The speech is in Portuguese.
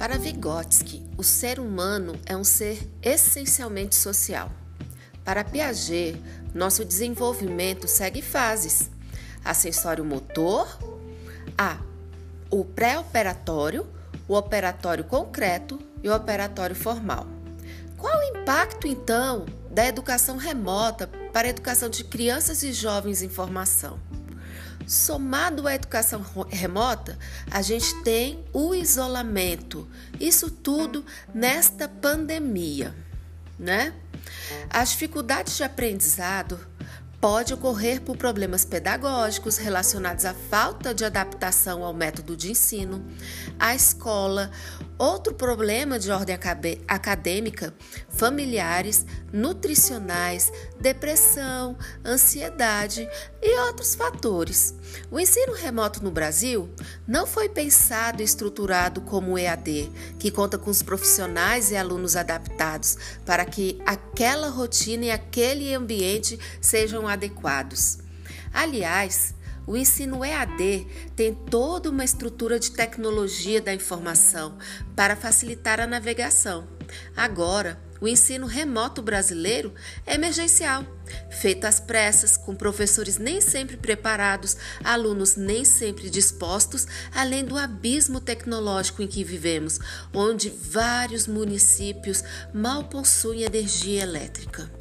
Para Vygotsky, o ser humano é um ser essencialmente social. Para Piaget, nosso desenvolvimento segue fases: acessório motor, a o pré-operatório, o operatório concreto e o operatório formal. Qual o impacto, então, da educação remota para a educação de crianças e jovens em formação? Somado à educação remota, a gente tem o isolamento. Isso tudo nesta pandemia, né? As dificuldades de aprendizado pode ocorrer por problemas pedagógicos relacionados à falta de adaptação ao método de ensino, à escola, outro problema de ordem acadêmica, familiares, nutricionais, depressão, ansiedade e outros fatores. O ensino remoto no Brasil não foi pensado e estruturado como o EAD, que conta com os profissionais e alunos adaptados para que aquela rotina e aquele ambiente sejam adequados. Aliás, o ensino EAD tem toda uma estrutura de tecnologia da informação para facilitar a navegação. Agora, o ensino remoto brasileiro é emergencial, feito às pressas, com professores nem sempre preparados, alunos nem sempre dispostos, além do abismo tecnológico em que vivemos, onde vários municípios mal possuem energia elétrica.